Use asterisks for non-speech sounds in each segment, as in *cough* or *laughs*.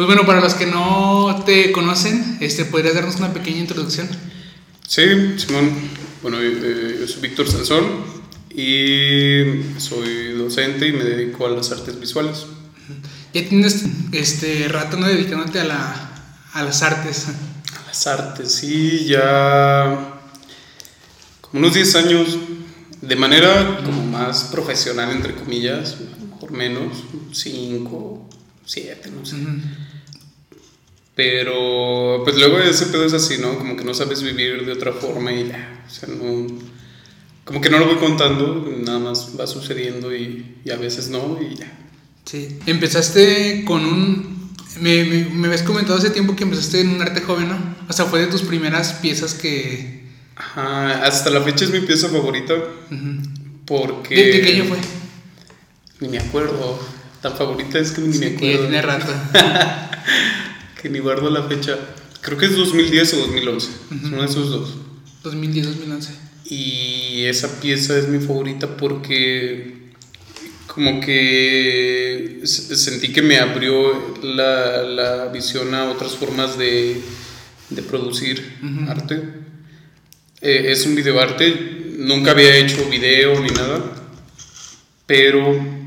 Pues bueno, para los que no te conocen, este, ¿podrías darnos una pequeña introducción? Sí, Simón. Bueno, eh, yo soy Víctor Sansón y soy docente y me dedico a las artes visuales. Ya tienes este rato no dedicándote a, la, a las artes. A las artes, sí, ya como unos 10 años, de manera como más profesional, entre comillas, a lo mejor menos, 5, 7, no sé. Pero pues luego ese pedo es así, ¿no? Como que no sabes vivir de otra forma y ya, o sea, no... Como que no lo voy contando, nada más va sucediendo y, y a veces no y ya. Sí. Empezaste con un... Me, me, me habías comentado hace tiempo que empezaste en un arte joven, ¿no? O sea, fue de tus primeras piezas que... Ajá, hasta la fecha es mi pieza favorita Ujú. porque... ¿De, de qué año fue? Ni me acuerdo. Tan favorita es que ni me Sí, acuerdo. tiene rato. *laughs* que ni guardo la fecha. Creo que es 2010 o 2011. Es uno de esos dos. 2010, 2011. Y esa pieza es mi favorita porque como que sentí que me abrió la, la visión a otras formas de, de producir arte. Eh, es un videoarte, nunca había hecho video ni nada, pero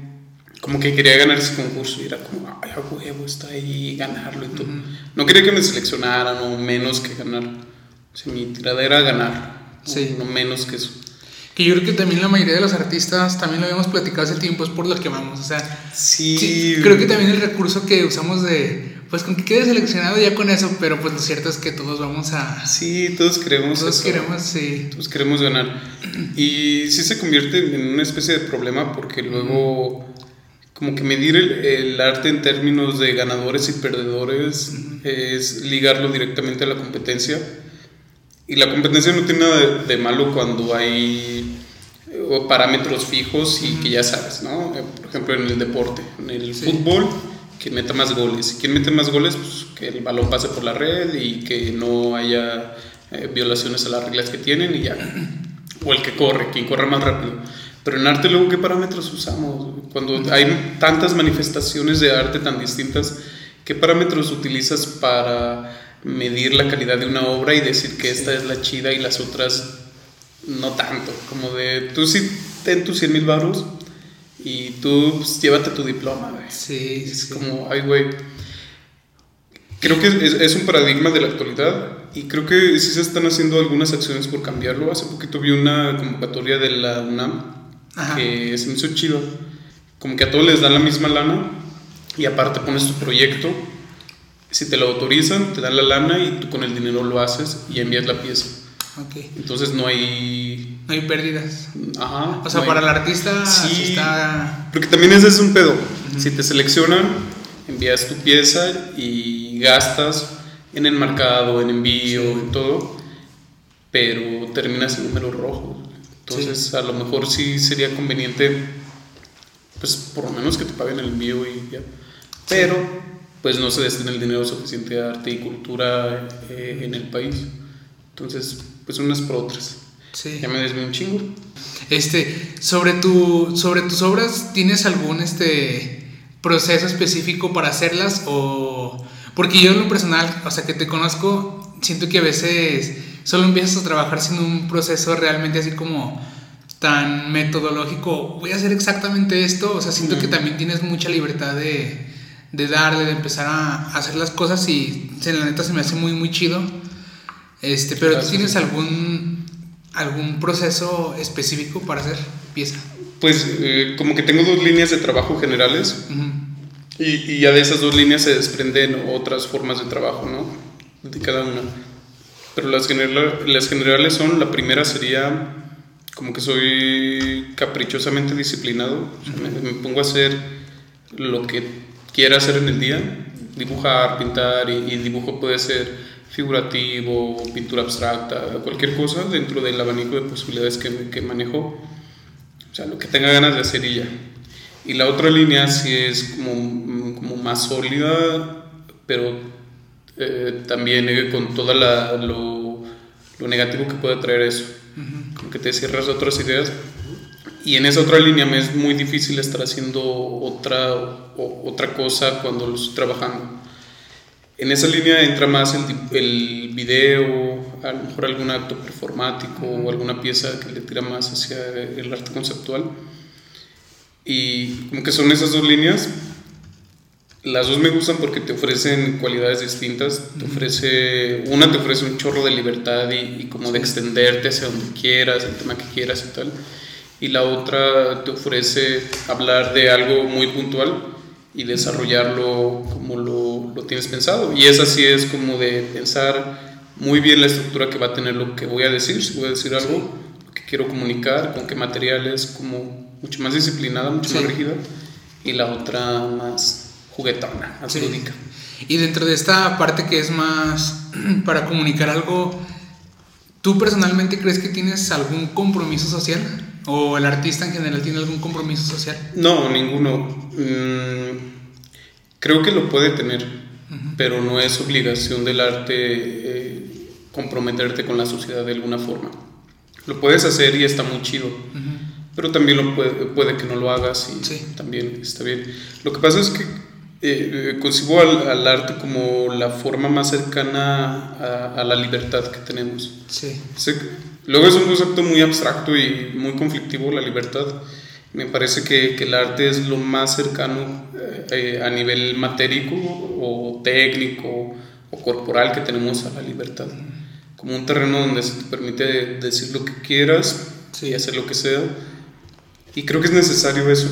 como que quería ganar ese concurso y era como, ay, a huevo, está ahí, ganarlo y todo. No quería que me seleccionaran o menos que ganar. O sea, mi tirada era ganar, Sí. no menos que eso. Que yo creo que también la mayoría de los artistas, también lo habíamos platicado hace tiempo, es por lo que vamos. O sea, Sí, sí, creo que también el recurso que usamos de, pues con que quede seleccionado ya con eso, pero pues lo cierto es que todos vamos a... Sí, todos queremos Todos eso. queremos, sí. Todos queremos ganar. Y sí se convierte en una especie de problema porque luego, como que medir el, el arte en términos de ganadores y perdedores es ligarlo directamente a la competencia. Y la competencia no tiene nada de, de malo cuando hay eh, parámetros fijos y que ya sabes, ¿no? Eh, Por ejemplo, en el deporte, en el Sí. fútbol, quien meta más goles. Quien mete más goles, pues que el balón pase por la red y que no haya eh, violaciones a las reglas que tienen y ya. O el que corre, quien corre más rápido. Pero en arte luego, ¿qué parámetros usamos? Cuando hay tantas manifestaciones de arte tan distintas, ¿qué parámetros utilizas para medir la calidad de una obra y decir que esta es la chida y las otras no tanto? Como de, tú sí ten tus 100 mil baros y tú pues, llévate tu diploma, güey. Sí, Es sí. como, ay, güey. Creo que es, es un paradigma de la actualidad y creo que sí se están haciendo algunas acciones por cambiarlo. Hace poquito vi una convocatoria de la UNAM Ajá. que se me hizo chido. Como que a todos les dan la misma lana y aparte pones tu proyecto. Si te lo autorizan, te dan la lana y tú con el dinero lo haces y envías la pieza. Ok. Entonces no hay... No hay pérdidas. Ajá. O sea, no hay- para el artista sí. Sí. está... Porque también ese es un pedo. Si te seleccionan, envías tu pieza y gastas en enmarcado, en envío, Sí. en todo, pero terminas en números rojos. Entonces, a lo mejor sí sería conveniente, pues por lo menos que te paguen el envío y ya. Pero, pues no se destina el dinero suficiente a arte y cultura eh, en el país. Entonces, pues unas por otras. Sí. Ya me desvié un chingo. Este, sobre tu, sobre tus obras, ¿tienes algún este proceso específico para hacerlas o porque yo en lo personal, o sea, que te conozco, siento que a veces solo empiezas a trabajar sin un proceso realmente así como tan metodológico, voy a hacer exactamente esto, o sea, siento que también tienes mucha libertad de, de darle, de empezar a hacer las cosas y se- la neta se me hace muy, muy chido. Este, pero ¿tú tienes algún, algún proceso específico para hacer pieza? Pues eh, como que tengo dos líneas de trabajo generales Ujú. y, y ya de esas dos líneas se desprenden otras formas de trabajo, ¿no? De cada una. Pero las, general- las generales son, la primera sería como que soy caprichosamente disciplinado, o sea, me, me pongo a hacer lo que quiera hacer en el día, dibujar, pintar y, y dibujo puede ser figurativo, pintura abstracta, cualquier cosa dentro del abanico de posibilidades que, que manejo. O sea, lo que tenga ganas de hacer y ya. Y la otra línea sí es como, como más sólida, pero eh, también eh, con todo lo, lo negativo que puede traer eso. Como que te cierras a otras ideas. Y en esa otra línea me es muy difícil estar haciendo otra, o- otra cosa cuando lo estoy trabajando. En esa línea entra más el, el video, a lo mejor algún acto performático o alguna pieza que le tira más hacia el arte conceptual. Y como que son esas dos líneas. Las dos me gustan porque te ofrecen cualidades distintas. Te ofrece, una te ofrece un chorro de libertad y, y como de extenderte hacia donde quieras, el tema que quieras y tal. Y la otra te ofrece hablar de algo muy puntual y desarrollarlo como lo, lo tienes pensado. Y esa sí es como de pensar muy bien la estructura que va a tener lo que voy a decir, si voy a decir algo, lo que quiero comunicar, con qué materiales, como mucho más disciplinada, mucho más rígida, y la otra más juguetona, lúdica. Y dentro de esta parte que es más *clears throat* para comunicar algo, ¿tú personalmente crees que tienes algún compromiso social? ¿O el artista en general tiene algún compromiso social? No, ninguno. Mm, creo que lo puede tener, pero no es obligación del arte eh, comprometerte con la sociedad de alguna forma. Lo puedes hacer y está muy chido, pero también lo puede, puede, que no lo hagas y también está bien. Lo que pasa es que eh, concibo al, arte como la forma más cercana a, la libertad que tenemos. Sí. luego es un concepto muy abstracto y muy conflictivo, la libertad. Me parece que, que el arte es lo más cercano eh, a nivel matérico o técnico o corporal que tenemos a la libertad como un terreno donde se te permite decir lo que quieras y hacer lo que sea. Y creo que es necesario eso.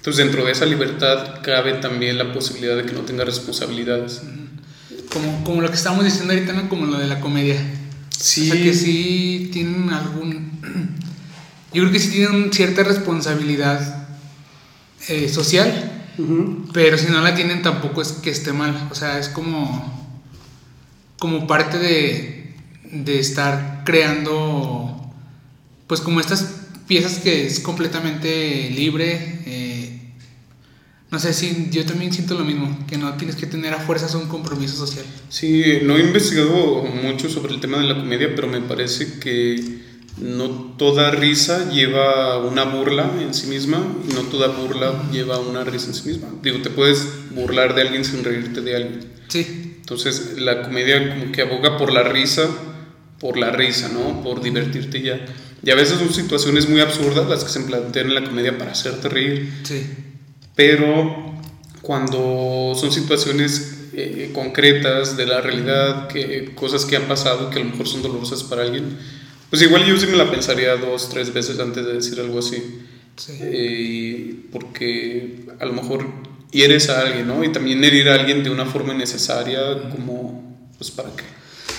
Entonces dentro de esa libertad cabe también la posibilidad de que no tenga responsabilidades. Como, como lo que estábamos diciendo ahorita, ¿no? Como lo de la comedia. Sí. O sea que sí tienen algún... *clears throat* Yo creo que sí tienen cierta responsabilidad eh, social, pero si no la tienen tampoco es que esté mal. O sea, es como... Como parte de, de estar creando, pues como estas piezas que es completamente libre. Eh, no sé si yo también siento lo mismo, que no tienes que tener a fuerzas un compromiso social. Sí, no he investigado mucho sobre el tema de la comedia, pero me parece que no toda risa lleva una burla en sí misma y no toda burla lleva una risa en sí misma. Digo, te puedes burlar de alguien sin reírte de alguien. Sí. Entonces, la comedia como que aboga por la risa por la risa, ¿no? Por divertirte ya. Y a veces son situaciones muy absurdas las que se plantean en la comedia para hacerte reír. Sí. Pero cuando son situaciones eh, concretas de la realidad, que, cosas que han pasado que a lo mejor son dolorosas para alguien, pues igual yo sí me la pensaría dos, tres veces antes de decir algo así. Sí. Eh, porque a lo mejor hieres a alguien, ¿no? Y también herir a alguien de una forma innecesaria, como, pues, ¿para qué?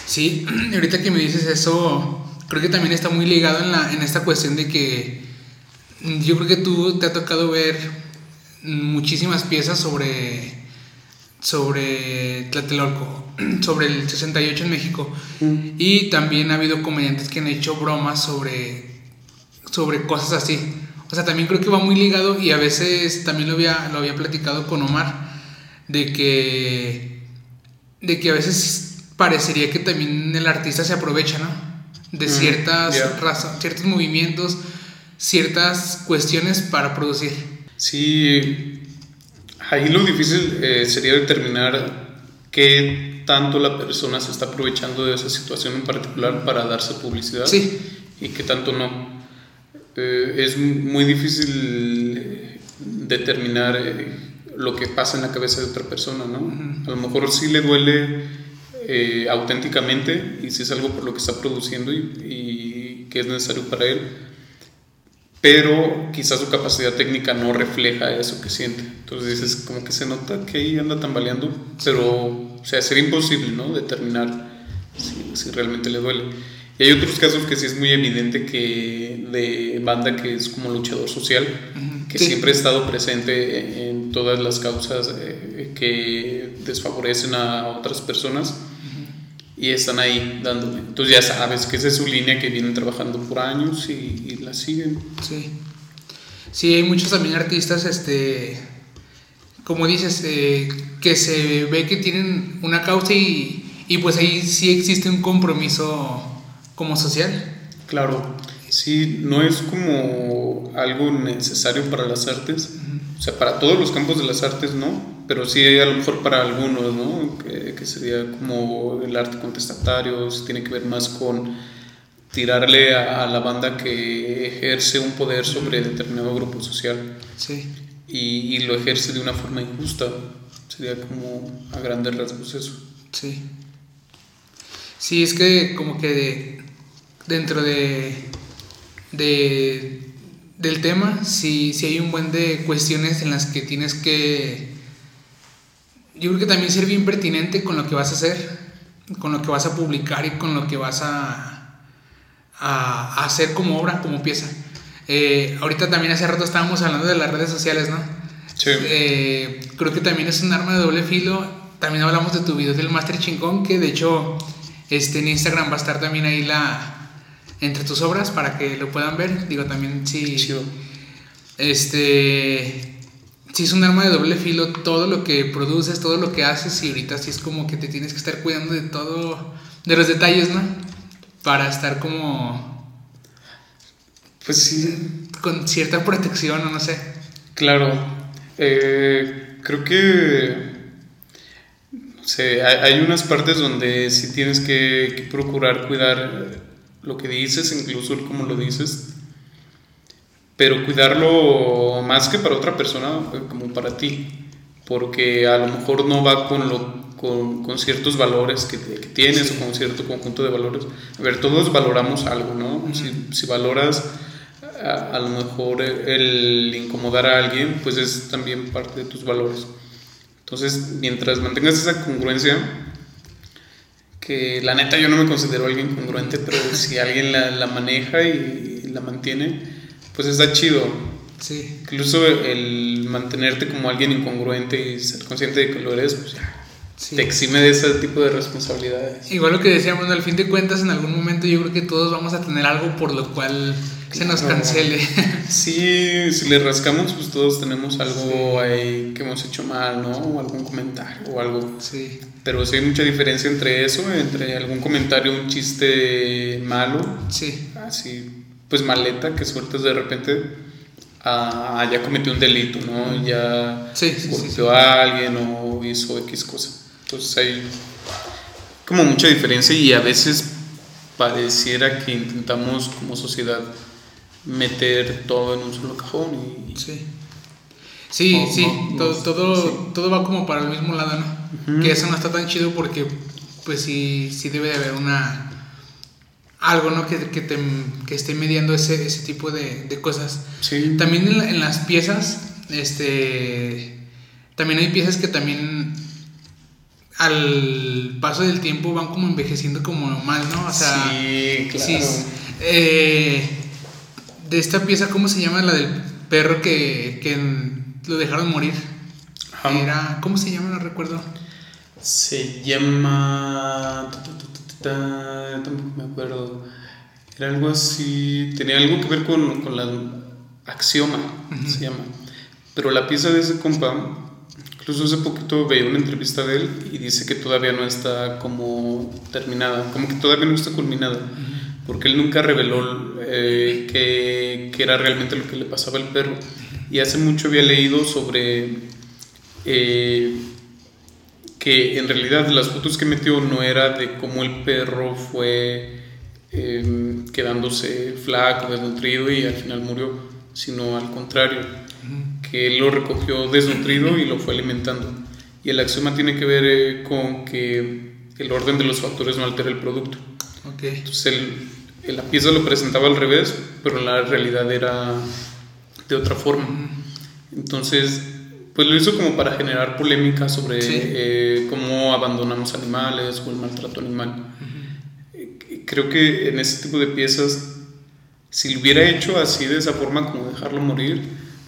Sí, *clears throat* ahorita que me dices eso, creo que también está muy ligado en, la, en esta cuestión de que yo creo que tú te ha tocado ver muchísimas piezas sobre, sobre Tlatelolco, *clears throat* sobre el 68 en México. Y también ha habido comediantes que han hecho bromas sobre, sobre cosas así. O sea, también creo que va muy ligado y a veces también lo había, lo había platicado con Omar, de que, de que a veces parecería que también el artista se aprovecha, ¿no? De ciertas ciertos movimientos, ciertas cuestiones para producir. Sí, ahí lo difícil eh, sería determinar qué tanto la persona se está aprovechando de esa situación en particular para darse publicidad sí. y qué tanto no. Eh, es muy difícil eh, determinar lo que pasa en la cabeza de otra persona, ¿no? A lo mejor sí le duele auténticamente y si es algo por lo que está produciendo y, que es necesario para él, pero quizás su capacidad técnica no refleja eso que siente. Entonces dices, como que se nota que ahí anda tambaleando, pero o sea, sería imposible ¿no? determinar si, si realmente le duele. Y hay otros casos que sí es muy evidente que de banda que es como luchador social, que siempre ha estado presente en todas las causas eh, que desfavorecen a otras personas y están ahí dándole. Entonces ya sabes que esa es su línea que vienen trabajando por años y, la siguen. Sí. Sí, hay muchos también artistas, este, como dices, eh, que se ve que tienen una causa y, y pues ahí sí existe un compromiso como social. Claro, sí, no es como algo necesario para las artes. O sea, para todos los campos de las artes no, pero sí a lo mejor para algunos, ¿no? Que, que sería como el arte contestatario, si tiene que ver más con tirarle a, a, la banda que ejerce un poder sobre determinado grupo social. Sí. Y, y, lo ejerce de una forma injusta. Sería como a grandes rasgos eso. Sí. Sí, es que como que dentro de, de del tema, sí, sí hay un buen de cuestiones en las que tienes que... Yo creo que también ser bien pertinente con lo que vas a hacer, con lo que vas a publicar y con lo que vas a, a, hacer como obra, como pieza. Eh, ahorita también hace rato estábamos hablando de las redes sociales, ¿no? Sí. Eh, creo que también es un arma de doble filo. También hablamos de tu video del Master Chingón, que de hecho este, en Instagram va a estar también ahí la, entre tus obras para que lo puedan ver. Digo, también sí. Chido. Este. Sí, es un arma de doble filo todo lo que produces, todo lo que haces, y ahorita sí es como que te tienes que estar cuidando de todo, de los detalles, ¿no? Para estar como. Pues sí. Con cierta protección, o no sé. Claro. Eh, creo que. No sé, hay, hay, unas partes donde sí tienes que, que procurar cuidar lo que dices, incluso el cómo lo dices, pero cuidarlo más que para otra persona, como para ti, porque a lo mejor no va con, lo, con, con ciertos valores que, que tienes sí. o con cierto conjunto de valores. A ver, todos valoramos algo, ¿no? Uh -huh. si, si, valoras a, a, lo mejor el incomodar a alguien, pues es también parte de tus valores. Entonces, mientras mantengas esa congruencia, que la neta yo no me considero alguien congruente, pero si *laughs* alguien la, la, maneja y la mantiene, pues está chido. Sí. Incluso el mantenerte como alguien incongruente y ser consciente de que lo eres, pues ya. Sí. Te exime de ese tipo de responsabilidades. Igual lo que decíamos, al fin de cuentas, en algún momento yo creo que todos vamos a tener algo por lo cual se nos cancele. *laughs* Sí, si le rascamos, pues todos tenemos algo sí. ahí que hemos hecho mal, ¿no? O algún comentario o algo. Sí. Pero sí hay mucha diferencia entre eso, entre algún comentario, un chiste malo. Sí. Así, pues maleta que sueltas de repente. A, ya cometió un delito, ¿no? Ya sí, sí, golpeó a alguien o hizo X cosa. Entonces hay como mucha diferencia y a veces pareciera que intentamos como sociedad meter todo en un solo cajón y... Sí. Sí, sí, no, todo, no, todo, sí. todo va como para el mismo lado, ¿no? Uh -huh. Que eso no está tan chido porque pues sí, sí debe de haber una... Algo, ¿no? Que, que, te, que esté mediando ese, ese tipo de, de cosas. Sí. También en, las piezas, este... También hay piezas que también al paso del tiempo van como envejeciendo como mal, ¿no? O sea, sí, claro. Sí, eh, de esta pieza, ¿cómo se llama? La del perro que, que lo dejaron morir. Ajá. Era, ¿cómo se llama? No recuerdo. Se llama. Tampoco me acuerdo. Era algo así. Tenía algo que ver con, con la axioma, uh -huh. se llama. Pero la pieza de ese compa, incluso hace poquito veía una entrevista de él y dice que todavía no está como terminada, como que todavía no está culminada. Uh -huh. Porque él nunca reveló eh, qué, qué era realmente lo que le pasaba al perro. Y hace mucho había leído sobre eh, que en realidad las fotos que metió no era de cómo el perro fue eh, quedándose flaco, desnutrido y al final murió, sino al contrario, que él lo recogió desnutrido y lo fue alimentando. Y el axioma tiene que ver eh, con que el orden de los factores no altera el producto. Okay. Entonces él, la pieza lo presentaba al revés, pero la realidad era de otra forma. Entonces, pues lo hizo como para generar polémica sobre sí. eh, cómo abandonamos animales o el maltrato animal. Uh -huh. Creo que en ese tipo de piezas, si lo hubiera hecho así, de esa forma, como dejarlo morir,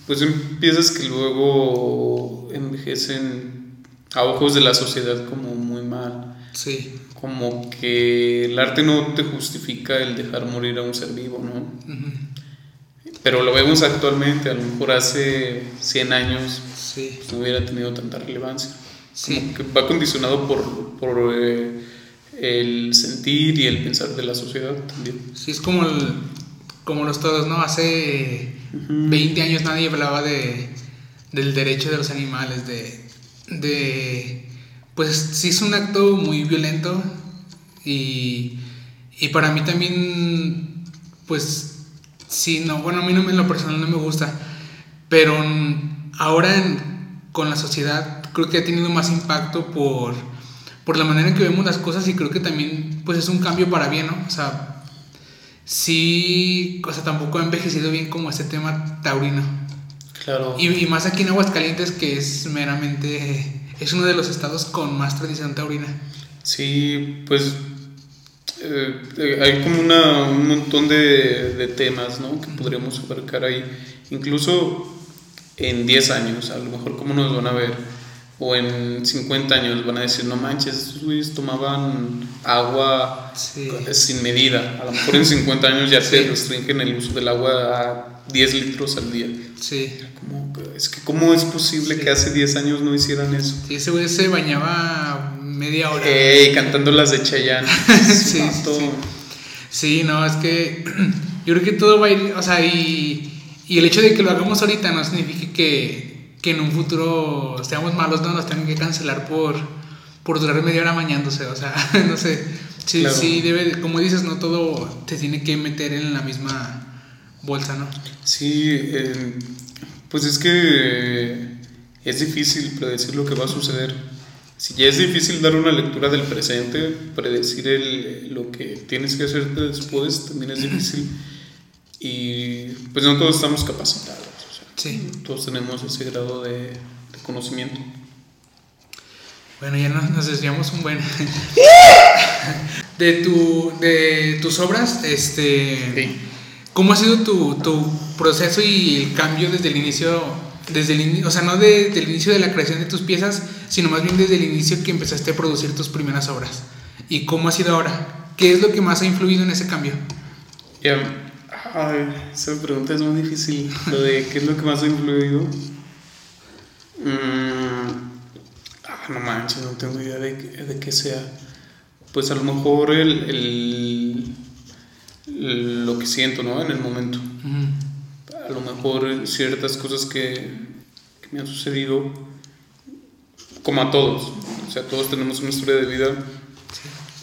pues son piezas que luego envejecen a ojos de la sociedad como muy mal. Sí. Como que el arte no te justifica el dejar morir a un ser vivo, ¿no? Uh -huh. Pero lo vemos actualmente, a lo mejor hace 100 años sí. no hubiera tenido tanta relevancia. Sí. que va condicionado por, por eh, el sentir y el pensar de la sociedad también. Sí, es como, el, como los todos, ¿no? Hace 20 años nadie hablaba de, del derecho de los animales, de, de... Pues sí es un acto muy violento y, y para mí también, pues sí, no, bueno, a mí no, en lo personal no me gusta, pero ahora con la sociedad creo que ha tenido más impacto por, por la manera en que vemos las cosas y creo que también pues es un cambio para bien, ¿no? O sea, sí, o sea, tampoco ha envejecido bien como este tema taurino. Claro. Y, y más aquí en Aguascalientes que es meramente, es uno de los estados con más tradición taurina. Sí, pues eh, hay como una, un montón de, de, temas ¿no? que podríamos abarcar ahí. Incluso en 10 años, a lo mejor cómo nos van a ver, o en 50 años van a decir, no manches, estos güeyes tomaban agua sin medida. A lo mejor en 50 años ya se restringen el uso del agua a 10 litros al día. Sí. es que, ¿cómo es posible que hace 10 años no hicieran eso? Sí, ese güey se bañaba media hora. cantando las de Chayanne. *laughs* sí, sí, sí, no, es que *clears throat* yo creo que todo va a ir, o sea, y y el hecho de que lo hagamos ahorita no significa que, que en un futuro seamos malos, no nos tengan que cancelar por, por durar media hora bañándose. O sea, *laughs* no sé. Sí, sí, debe, como dices, no todo te tiene que meter en la misma bolsa, ¿no? Sí, pues es que es difícil predecir lo que va a suceder. Si ya es difícil dar una lectura del presente, predecir el, lo que tienes que hacer después también es difícil. Y pues no todos estamos capacitados. sí. Todos tenemos ese grado de, conocimiento. Bueno, ya nos, desviamos un buen. *laughs* *laughs* de, tu, de tus obras, este. ¿Cómo ha sido tu, tu, proceso y el cambio desde el inicio? Desde el, o sea, no desde el inicio de la creación de tus piezas, sino más bien desde el inicio que empezaste a producir tus primeras obras. ¿Y cómo ha sido ahora? ¿Qué es lo que más ha influido en ese cambio? Ya, Ay, esa pregunta es muy difícil. Lo de qué es lo que más ha influido. Mm, ah, no manches, no tengo idea de, de qué sea. Pues a lo mejor el, el, lo que siento, ¿no? En el momento. A lo mejor ciertas cosas que, que me han sucedido, como a todos. O sea, todos tenemos una historia de vida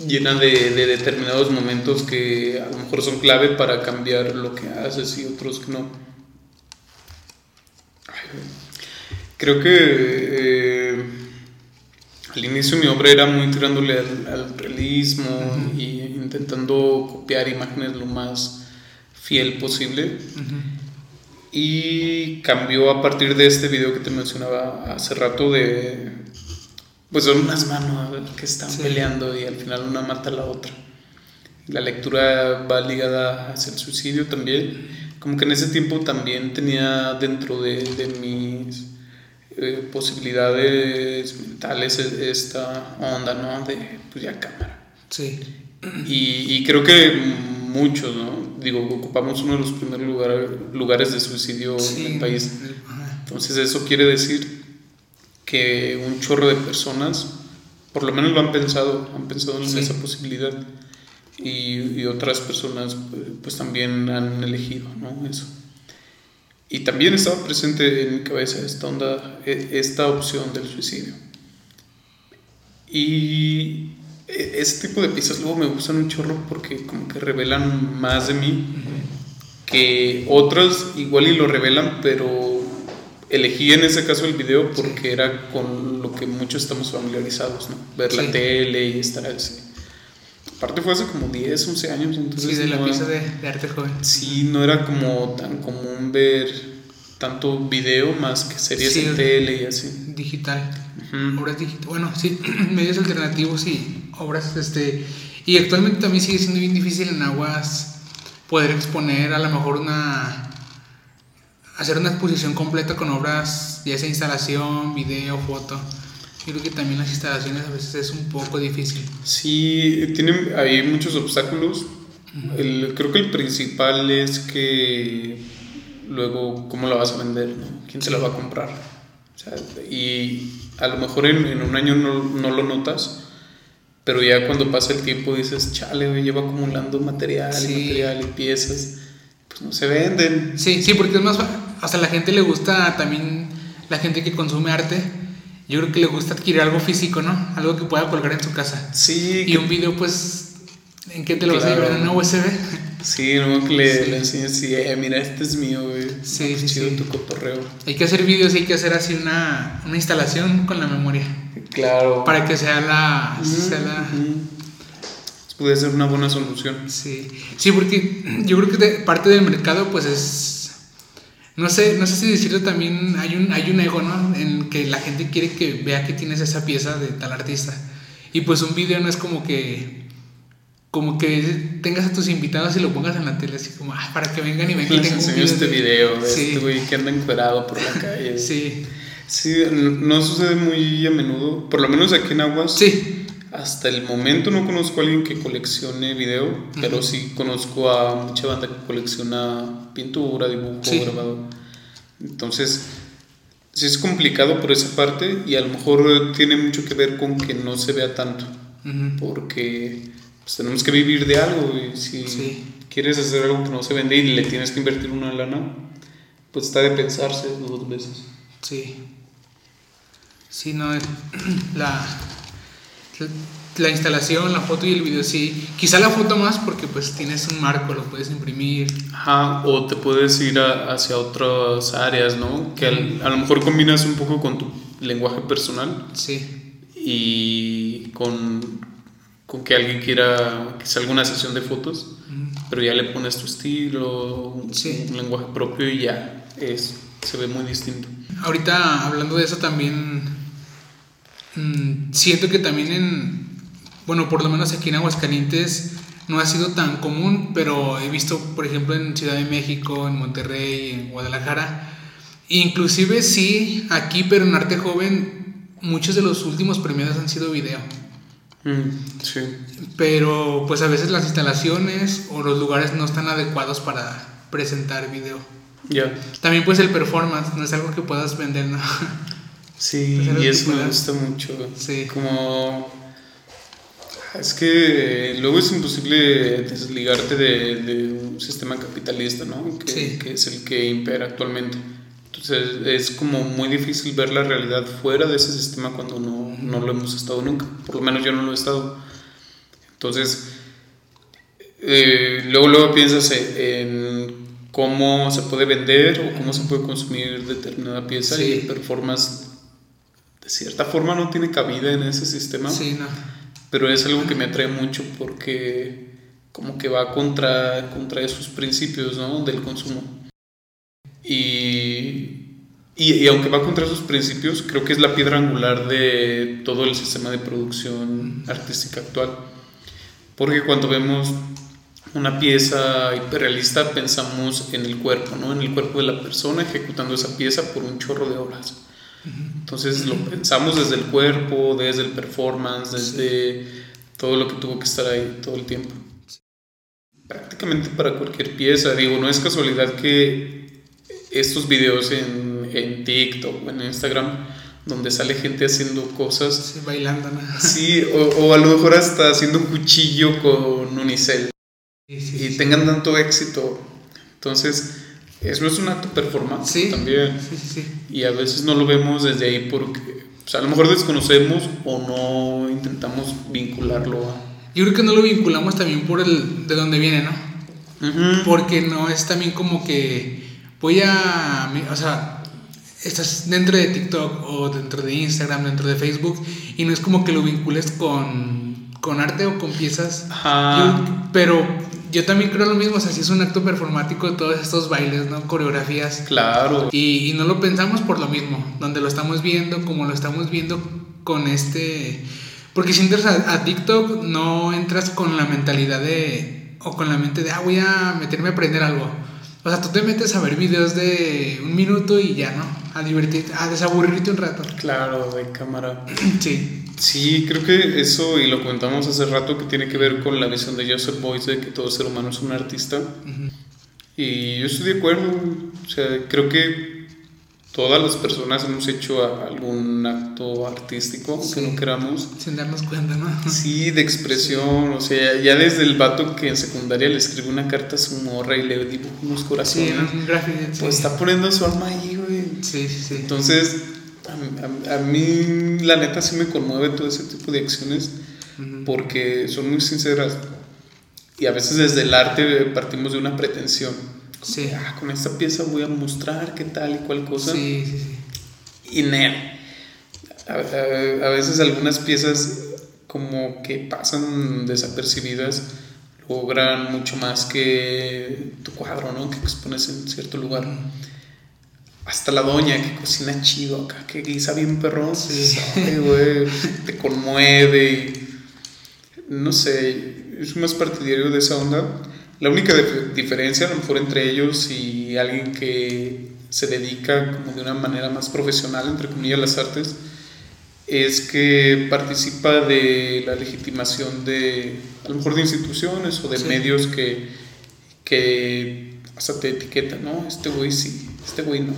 llena de, de, determinados momentos que a lo mejor son clave para cambiar lo que haces y otros que no. Creo que eh, al inicio mi obra era muy tirándole al, realismo y intentando copiar imágenes lo más fiel posible. Y cambió a partir de este video que te mencionaba hace rato de pues son unas manos que están peleando y al final una mata a la otra. La lectura va ligada hacia el suicidio también. Como que en ese tiempo también tenía dentro de, de mis eh, posibilidades mentales esta onda, ¿no? De, pues ya cámara. Sí. Y, y creo que muchos, ¿no? Digo, ocupamos uno de los primeros lugar, lugares de suicidio en el país. Entonces eso quiere decir que un chorro de personas, por lo menos lo han pensado, han pensado en esa posibilidad y, otras personas pues, también han elegido ¿no? eso. Y también estaba presente en mi cabeza esta onda, e, esta opción del suicidio. Y e, ese tipo de piezas luego me gustan un chorro porque como que revelan más de mí que otras igual y lo revelan, pero elegí en ese caso el video porque era con lo que muchos estamos familiarizados, ¿no? Ver la tele y estar así. Aparte fue hace como 10, 11 años, entonces... Sí, de la pieza de, arte joven. Sí, no era como tan común ver tanto video más que series de tele y así. Digital. Obras digitales. Bueno, sí, *clears throat* medios alternativos y obras, este... Y actualmente también sigue siendo bien difícil en aguas poder exponer a lo mejor una hacer una exposición completa con obras, ya sea instalación, video, foto. Yo creo que también las instalaciones a veces es un poco difícil. Sí, tienen, hay muchos obstáculos. el, creo que el principal es que luego, ¿cómo la vas a vender? No? ¿Quién se la va a comprar? O sea, y a lo mejor en, en un año no, no, lo notas, pero ya cuando pasa el tiempo dices, chale, lleva acumulando material y material y piezas pues no se venden. Sí, sí, porque es más, hasta la gente le gusta también, la gente que consume arte, yo creo que le gusta adquirir algo físico, ¿no? Algo que pueda colgar en su casa. Sí. Y un video, pues, ¿en qué te lo vas a llevar? ¿En una USB? Sí, no, que le, le enseñes así, eh, mira, este es mío, güey. Sí, Está sí, chido sí. tu cotorreo. Hay que hacer videos y hay que hacer así una, una instalación con la memoria. Claro. Para que sea la... Ujú, sea la-. Puede ser una buena solución. Sí, sí, porque yo creo que de- parte del mercado pues es, no sé, no sé si decirlo también, hay un, hay un ego, ¿no? En que la gente quiere que vea que tienes esa pieza de tal artista. Y pues un video no es como que, como que tengas a tus invitados y lo pongas en la tele, así como, ah, para que vengan y Les tengo un enseño este de-". video Sí. este güey que anda encuerado por la calle. Sí, Sí, no sucede muy a menudo, por lo menos aquí en Aguas. sí, Hasta el momento no conozco a alguien que coleccione video, pero sí conozco a mucha banda que colecciona pintura, dibujo, Sí. grabado. Entonces, sí es complicado por esa parte y a lo mejor tiene mucho que ver con que no se vea tanto, ujú, porque pues, tenemos que vivir de algo y si Sí. quieres hacer algo que no se vende y le tienes que invertir una lana, pues está de pensarse dos veces. sí. Sí, no, *clears throat* la, la instalación, la foto y el video, sí. Quizá la foto más porque pues tienes un marco, lo puedes imprimir. Ajá, o te puedes ir a- hacia otras áreas, ¿no? Que al- a lo mejor combinas un poco con tu lenguaje personal Sí, y con, con que alguien quiera que sea alguna sesión de fotos, pero ya le pones tu estilo, un, Sí. un lenguaje propio y ya es, se ve muy distinto. Ahorita hablando de eso también mm, siento que también en bueno por lo menos aquí en Aguascalientes no ha sido tan común pero he visto por ejemplo en Ciudad de México en Monterrey en Guadalajara. Inclusive sí aquí pero en arte joven muchos de los últimos premiados han sido video. Mm, sí, pero pues a veces las instalaciones o los lugares no están adecuados para presentar video. Ya. también pues el performance no es algo que puedas vender no *laughs* Sí, Pues y eso me gusta mucho. Sí. Como. Es que luego es imposible desligarte de, de un sistema capitalista, ¿no? Que, Sí. que es el que impera actualmente. Entonces es como muy difícil ver la realidad fuera de ese sistema cuando no, no lo hemos estado nunca. Por lo menos yo no lo he estado. Entonces, eh, luego, luego piensas en cómo se puede vender o cómo se puede consumir determinada pieza Sí. y de cierta forma no tiene cabida en ese sistema, sí no pero es algo que me atrae mucho porque como que va contra, contra esos principios ¿no? del consumo. Y, y, y aunque va contra esos principios, creo que es la piedra angular de todo el sistema de producción artística actual. Porque cuando vemos una pieza hiperrealista pensamos en el cuerpo, ¿no? En el cuerpo de la persona ejecutando esa pieza por un chorro de horas. Entonces lo pensamos desde el cuerpo, desde el performance, desde todo lo que tuvo que estar ahí todo el tiempo. Prácticamente para cualquier pieza, digo, no es casualidad que estos videos en, en TikTok o en Instagram, donde sale gente haciendo cosas, Sí, bailando, ¿no? sí, o, o a lo mejor hasta haciendo un cuchillo con unicel Sí, sí, y sí. tengan tanto éxito. Entonces, eso es un acto performance Sí, también. Sí, sí, sí. Y a veces no lo vemos desde ahí porque pues, a lo mejor desconocemos o no intentamos vincularlo a... Yo creo que no lo vinculamos también por el de dónde viene, ¿no? Ujú. Porque no es también como que voy a, o sea, estás dentro de TikTok o dentro de Instagram, dentro de Facebook y no es como que lo vincules con, con arte o con piezas. Ajá. Yo- pero yo también creo lo mismo, o sea, si es un acto performático todos estos bailes, ¿no? Coreografías. Claro. Y, y no lo pensamos por lo mismo, donde lo estamos viendo, como lo estamos viendo con este... Porque si entras a, a TikTok no entras con la mentalidad de... o con la mente de, ah, voy a meterme a aprender algo. O sea, tú te metes a ver videos de un minuto y ya, ¿no? A divertirte, a desaburrirte un rato. Claro, de cámara. *clears throat* Sí, Sí, creo que eso, y lo comentamos hace rato, que tiene que ver con la visión de Joseph Boyce de que todo ser humano es un artista. Ujú. Y yo estoy de acuerdo. O sea, creo que todas las personas hemos hecho algún acto artístico, que no queramos. Sin darnos cuenta, ¿no? *laughs* Sí, de expresión, o sea, ya desde el vato que en secundaria le escribe una carta a su morra y le dibuja unos Sí, corazones, en un sí. pues está poniendo su alma ahí, güey. Sí, sí, sí. Entonces, a, a- a mí la neta sí me conmueve todo ese tipo de acciones porque son muy sinceras y a veces desde el arte partimos de una pretensión. Como Sí. ah, con esta pieza voy a mostrar qué tal y cuál cosa. Sí, sí, sí. Y nel. A, veces algunas piezas como que pasan desapercibidas logran mucho más que tu cuadro, ¿no? Que expones en cierto lugar. Hasta la doña que cocina chido acá, que guisa bien perrón. Güey, te conmueve no sé, es más partidario de esa onda. La única dif- diferencia, a lo mejor entre ellos y alguien que se dedica como de una manera más profesional, entre comillas, a las artes, es que participa de la legitimación de, a lo mejor de instituciones o de Sí. medios que, que hasta te etiquetan, ¿no? Este güey sí, este güey no.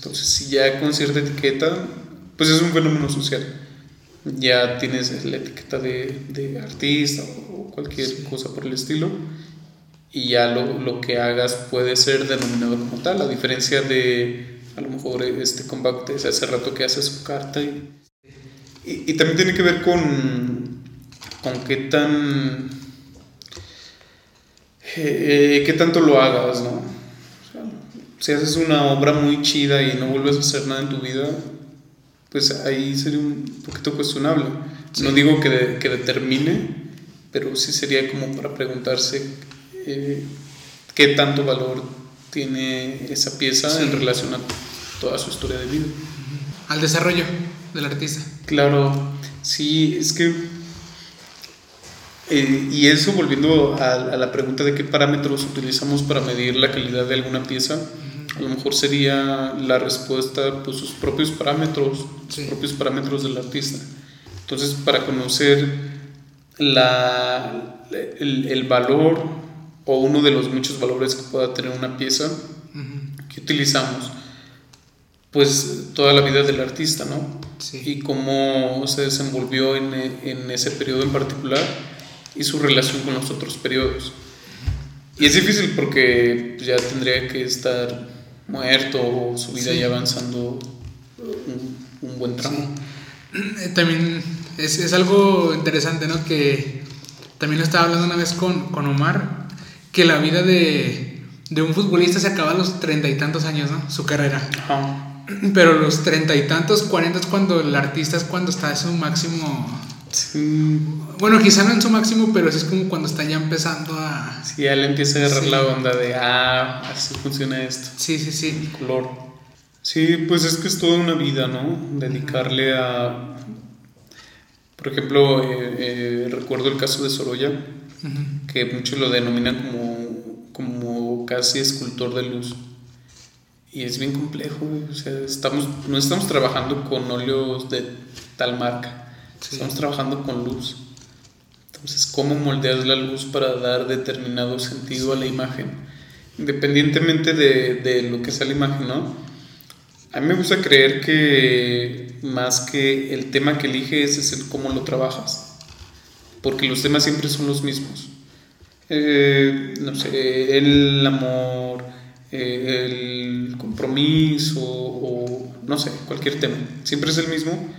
Entonces, si ya con cierta etiqueta, pues es un fenómeno social. Ya tienes la etiqueta de, de artista o cualquier Sí. cosa por el estilo. Y ya lo, lo que hagas puede ser denominado como tal, a diferencia de a lo mejor este comeback de hace rato que hace su carta. Y, y, y también tiene que ver con, con qué tan. eh, qué tanto lo hagas, ¿no? Si haces una obra muy chida y no vuelves a hacer nada en tu vida, pues ahí sería un poquito cuestionable. Sí. No digo que, de- que determine, pero sí sería como para preguntarse eh, qué tanto valor tiene esa pieza Sí. en relación a toda su historia de vida. Al desarrollo del artista. Claro, sí, es que... eh, y eso volviendo a, a la pregunta de qué parámetros utilizamos para medir la calidad de alguna pieza, a lo mejor sería la respuesta, pues sus propios parámetros, Sí. sus propios parámetros del artista. Entonces, para conocer la, el, el valor o uno de los muchos valores que pueda tener una pieza, Ujú. que utilizamos? Pues toda la vida del artista, ¿no? Sí. Y cómo se desenvolvió en, en ese periodo en particular y su relación con los otros periodos. Y es difícil porque ya tendría que estar muerto o su vida Sí. ya avanzando un, un buen tramo. Eh, También es, es algo interesante, ¿no? Que también lo estaba hablando una vez con, con Omar, que la vida de, de un futbolista se acaba a los treinta y tantos años, ¿no? Su carrera. Ajá. Pero los treinta y tantos, cuarenta es cuando el artista es cuando está en su máximo. Sí, Bueno, quizá no en su máximo, pero sí es como cuando está ya empezando a. sí, ya le empieza a agarrar Sí. la onda de, ah, así funciona esto. Sí, sí, sí. color. Sí, pues es que es toda una vida, ¿no? Dedicarle a... Por ejemplo, eh, eh, recuerdo el caso de Sorolla, que muchos lo denominan como, como casi escultor de luz. Y es bien complejo, o sea, estamos, no estamos trabajando con óleos de tal marca, Sí. estamos trabajando con luz. Entonces, ¿cómo moldeas la luz para dar determinado sentido a la imagen? Independientemente de, de lo que sea la imagen, ¿no? A mí me gusta creer que más que el tema que eliges es el cómo lo trabajas, porque los temas siempre son los mismos. Eh, no sé, el amor, eh, el compromiso o no sé, cualquier tema. Siempre es el mismo,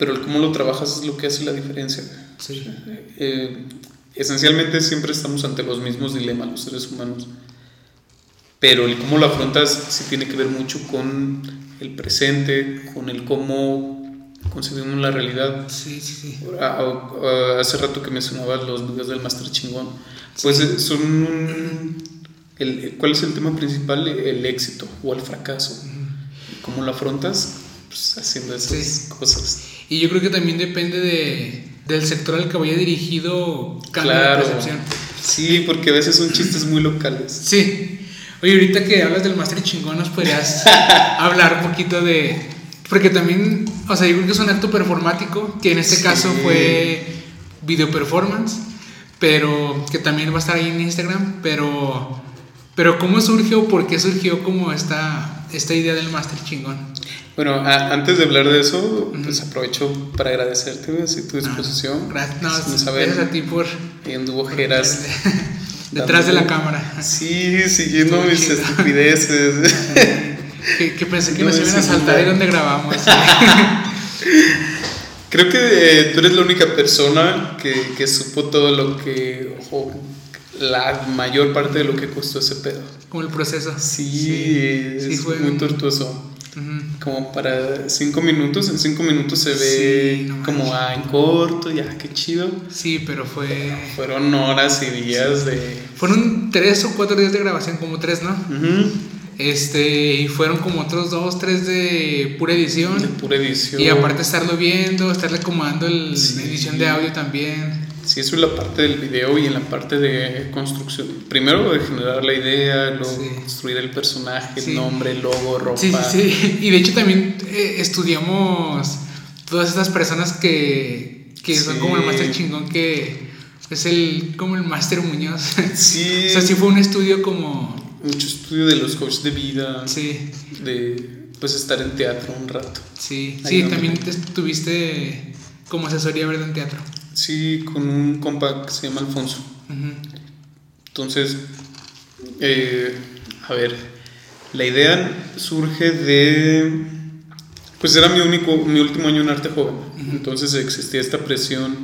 pero el cómo lo trabajas es lo que hace la diferencia. Sí. Eh, esencialmente siempre estamos ante los mismos dilemas los seres humanos, pero el cómo lo afrontas sí tiene que ver mucho con el presente, con el cómo concebimos la realidad. Sí, sí, sí. Ah, ah, hace rato que mencionabas los videos del Master Chingón, pues eh, son un- el- ¿Cuál es el tema principal? El éxito o el fracaso. ¿Cómo lo afrontas? Pues haciendo esas Sí. cosas. Y yo creo que también depende de, del sector al que vaya dirigido, cambia la Claro. percepción. Sí, porque a veces son chistes muy locales. Sí. Oye, ahorita que hablas del Master Chingón, ¿nos podrías *laughs* hablar un poquito de...? Porque también, o sea, yo creo que es un acto performático, que en este Sí. caso fue video performance, pero que también va a estar ahí en Instagram, pero... Pero ¿cómo surgió? ¿Por qué surgió como esta, esta idea del máster chingón? Bueno, a- antes de hablar de eso, pues aprovecho para agradecerte, güey, así tu disposición. Gracias, no, Sin saber, gracias a ti por... ahí anduvo Jeras. *laughs* Detrás de la cámara. Sí, siguiendo mis chido. estupideces. *laughs* Que, que pensé que No, nos iban a sí, saltar sí. ahí donde grabamos. *laughs* Creo que eh, tú eres la única persona que, que supo todo lo que, o la mayor parte de lo que costó ese pedo. Como el proceso. Sí, sí es fue muy tortuoso. Como para cinco minutos, en cinco minutos se ve Sí, no como ah, en corto, ya, qué chido. Sí, pero fue... Fueron horas y días de... Fueron tres o cuatro días de grabación, como tres, ¿no? Este, y fueron como otros dos, tres de pura de edición. pura edición. Y aparte estarlo viendo, estarle acomodando Sí. la edición de audio también. Sí, eso es la parte del video y en la parte de construcción. Primero de generar la idea, luego Sí. construir el personaje, Sí. el nombre, el logo, ropa. Sí, sí, sí. Y de hecho también eh, estudiamos todas estas personas que, que son como el máster chingón, que es el como el máster Muñoz. Sí, *laughs* o sea, sí fue un estudio como... mucho estudio de los coaches de vida, Sí, de pues estar en teatro un rato. sí. Ahí Sí, también te- tuviste como asesoría, ¿verdad? En teatro. Sí, con un compa que se llama Alfonso. Entonces, eh, a ver, la idea surge de, pues era mi único, mi último año en arte joven. Entonces existía esta presión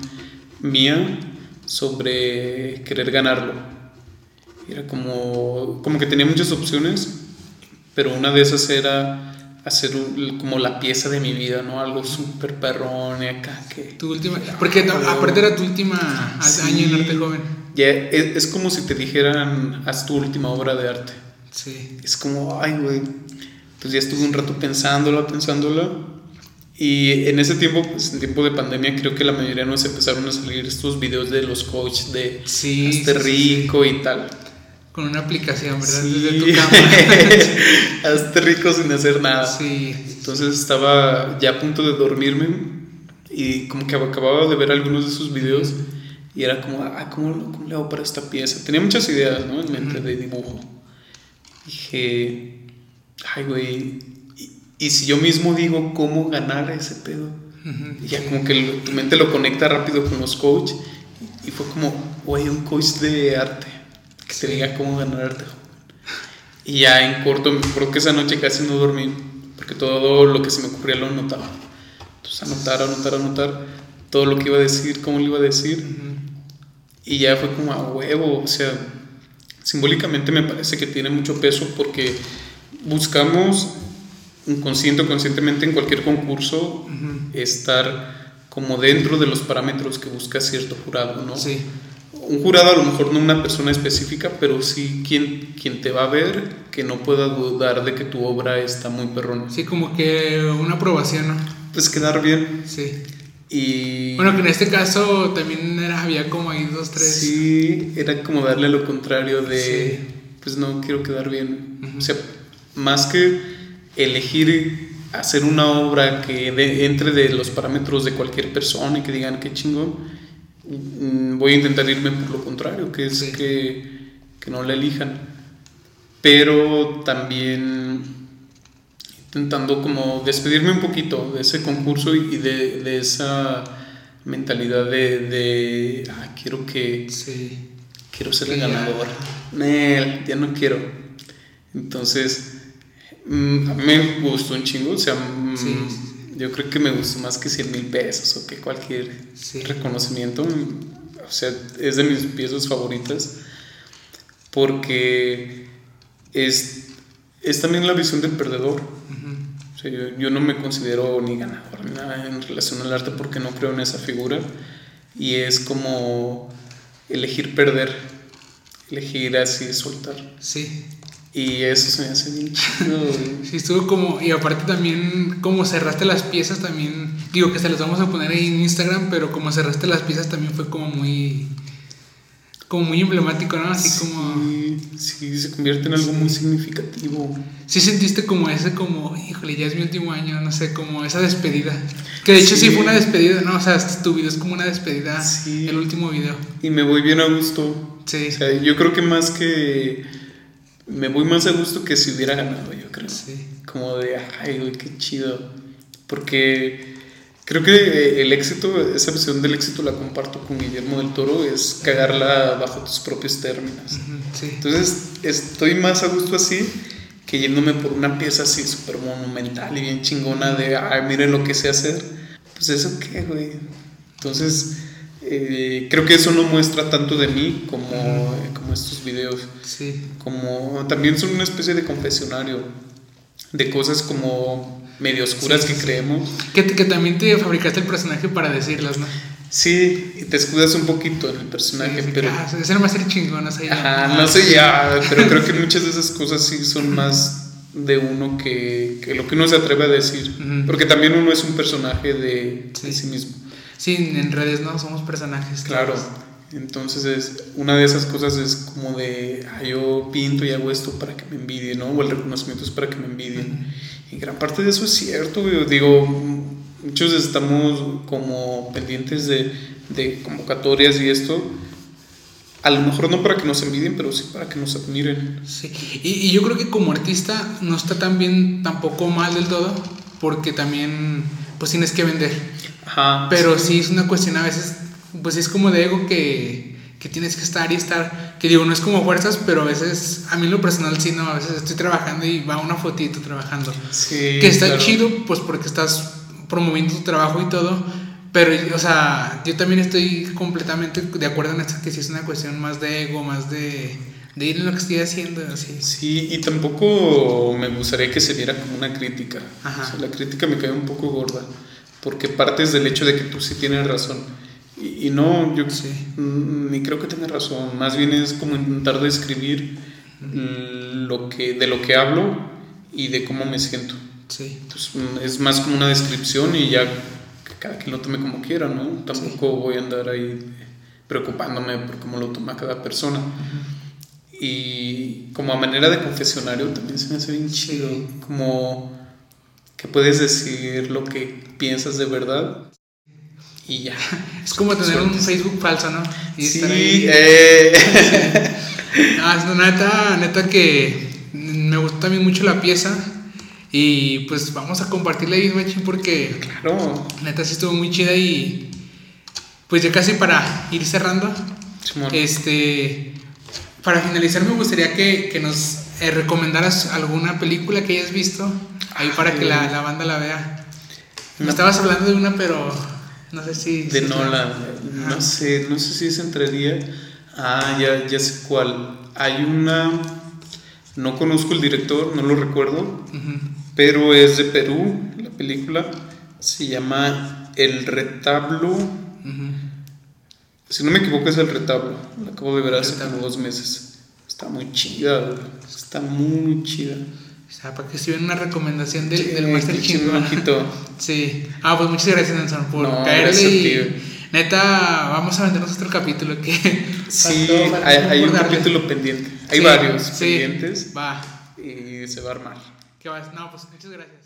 mía sobre querer ganarlo. Era como, como que tenía muchas opciones, pero una de esas era hacer un- como la pieza de mi vida, ¿no? Algo súper perrón y acá que... Tu última... Porque no, aparte era tu última Sí. año en arte joven. Ya, es, es como si te dijeran, haz tu última obra de arte. Sí. Es como, ay, güey. Pues ya estuve un rato pensándola, pensándola. Y en ese tiempo, pues en tiempo de pandemia, creo que la mayoría nos empezaron a salir estos videos de los coaches de Sí, hazte sí, sí, rico y tal. Con una aplicación, ¿verdad? Sí. Desde tu *laughs* cama. hazte rico sin hacer nada. sí. Entonces estaba ya a punto de dormirme y como que acababa de ver algunos de sus videos y era como, ah, ¿cómo, cómo le hago para esta pieza? Tenía muchas ideas, ¿no? En mente de dibujo. Dije, ay, güey, ¿y, y si yo mismo digo cómo ganar ese pedo? Ujú. Y ya como que lo- tu mente lo conecta rápido con los coach y fue como, güey, un coach de arte que te diga cómo ganar arte. Y ya en corto, me acuerdo que esa noche casi no dormí porque todo lo que se me ocurría lo anotaba. Entonces anotar, anotar, anotar todo lo que iba a decir, cómo lo iba a decir. Y ya fue como a huevo, o sea, simbólicamente me parece que tiene mucho peso porque buscamos inconsciente o conscientemente en cualquier concurso Ujú. estar como dentro de los parámetros que busca cierto jurado, ¿no? Sí. Un jurado a lo mejor no una persona específica, pero sí quien, quien te va a ver que no pueda dudar de que tu obra está muy perrona. Sí, como que una aprobación, ¿no? Pues quedar bien Sí. y... Bueno, que en este caso también era, había como ahí dos, tres. Sí, era como darle lo contrario de, Sí. pues no, quiero quedar bien. Ujú. O sea, más que elegir hacer una obra que de- entre de los parámetros de cualquier persona y que digan qué chingón, voy a intentar irme por lo contrario, que es Sí. que, que no la elijan. Pero también intentando como despedirme un poquito de ese concurso y de, de esa mentalidad de, de ah, quiero que Sí. quiero ser el ganador. Nel, ya no quiero. Entonces, mm, a mí me gustó un chingo. O sea, mm, Sí. Yo creo que me gustó más que 100 mil pesos o que cualquier Sí. reconocimiento. O sea, es de mis piezas favoritas porque es, es también la visión del perdedor. O sea, yo, yo no me considero ni ganador ni nada en relación al arte porque no creo en esa figura. Y es como elegir perder, elegir así soltar. Sí. Y eso se me hace bien chido. *laughs* güey. Sí, estuvo como, y aparte también, como cerraste las piezas también, digo que se las vamos a poner ahí en Instagram, pero como cerraste las piezas también fue como muy, como muy emblemático, ¿no? Así como, Sí, sí, se convierte en algo muy significativo. sí sentiste como ese, como, híjole, ya es mi último año, no sé, como esa despedida. Que de hecho sí, Sí. fue una despedida, ¿no? O sea, tu video es como una despedida, Sí. el último video. Y me voy bien a gusto. Sí, O sea, yo creo que más que... Me voy más a gusto que si hubiera ganado, yo creo. sí. como de, ay, güey, qué chido. Porque creo que el éxito, esa visión del éxito la comparto con Guillermo del Toro, es cagarla bajo tus propios términos. Sí. Entonces estoy más a gusto así que yéndome por una pieza así súper monumental y bien chingona de, ay, miren lo que sé hacer. Pues eso qué, güey. Entonces eh, creo que eso no muestra tanto de mí como, como estos videos. Sí. Como también son una especie de confesionario de cosas como medio oscuras Sí, que sí, creemos. Que, que también te fabricaste el personaje para decirlas, ¿no? Sí, te escudas un poquito en el personaje, Sí, pero... ah, ese no va a ser chingón, no sé. Ajá, Ah, no sé ya, pero creo que muchas de esas cosas sí son más de uno que, que lo que uno se atreve a decir. Ujú. Porque también uno es un personaje de, de sí mismo. Sí, en redes no somos personajes. Claro. todos. Entonces es, una de esas cosas es como de, ah, yo pinto y hago esto para que me envidien, ¿no? O el reconocimiento es para que me envidien. Y gran parte de eso es cierto, güey. Digo, muchos estamos como pendientes de, de convocatorias y esto. A lo mejor no para que nos envidien, pero sí para que nos admiren. Sí. Y, y yo creo que como artista no está tan bien, tampoco mal del todo, porque también pues tienes que vender. Ajá. Pero sí es una cuestión a veces, pues sí es como de ego que, que tienes que estar y estar, que digo, no es como fuerzas, pero a veces, a mí en lo personal sí, no, a veces estoy trabajando y va una fotito trabajando. Sí, que está claro. chido, pues porque estás promoviendo tu trabajo y todo, pero, o sea, yo también estoy completamente de acuerdo en esto, que sí es una cuestión más de ego, más de, de ir en lo que estoy haciendo, así. Sí, y tampoco me gustaría que se viera como una crítica. Ajá. O sea, la crítica me cae un poco gorda, porque partes del hecho de que tú sí tienes razón. Y, y no, yo Sí. ni creo que tenga razón, más bien es como intentar describir lo que, de lo que hablo y de cómo me siento. Sí. Entonces, mm, es más como una descripción y ya que cada quien lo tome como quiera, ¿no? Tampoco voy a andar ahí preocupándome por cómo lo toma cada persona. Y como a manera de confesionario también se me hace bien Sí. chido, como que puedes decir lo que piensas de verdad y ya. *laughs* Es como tener un. Facebook falso, ¿no? Y Sí, estar ahí. eh, *laughs* Ah, es neta, neta que me gustó también mucho la pieza. Y pues vamos a compartirla ahí, machín, porque claro. neta sí estuvo muy chida y pues ya casi para ir cerrando. Simón. Este, para finalizar me gustaría que, que nos eh, recomendaras alguna película que hayas visto ahí para que la, la banda la vea. Me Una- estabas hablando de una, pero no sé si... De si- Nolan, Ajá. no sé, no sé si es entraría. Ah, ya, ya sé cuál. Hay una, no conozco el director, no lo recuerdo, pero es de Perú, la película. Se llama El Retablo. Si no me equivoco es El Retablo. La acabo de ver hace como dos meses. Está muy chida, güey. Está muy chida. O sea, para que estuvieran una recomendación del, Sí, del Master Chingón. *laughs* Sí. Ah, pues muchas gracias, Nelson, por No, caerle. y neta, vamos a vendernos otro capítulo que. *laughs* Sí, hay, hay un capítulo pendiente. Hay Sí, varios sí. pendientes Va. y se va a armar. ¿Qué vas? No, pues muchas gracias.